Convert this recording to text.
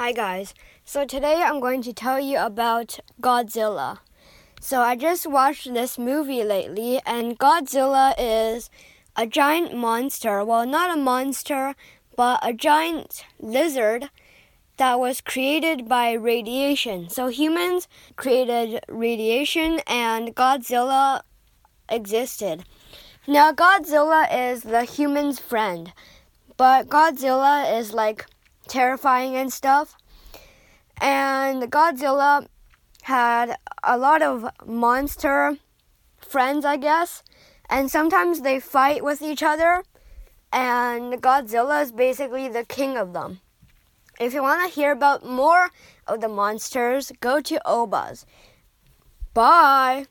Hi guys. So today I'm going to tell you about Godzilla. So I just watched this movie lately and Godzilla is a giant monster. Well, not a monster, but a giant lizard that was created by radiation. So humans created radiation and Godzilla existed. Now Godzilla is the human's friend, but Godzilla is like terrifying and stuff. And Godzilla had a lot of monster friends, I guess. And sometimes they fight with each other. And Godzilla is basically the king of them. If you want to hear about more of the monsters, go to ohbuz. Bye.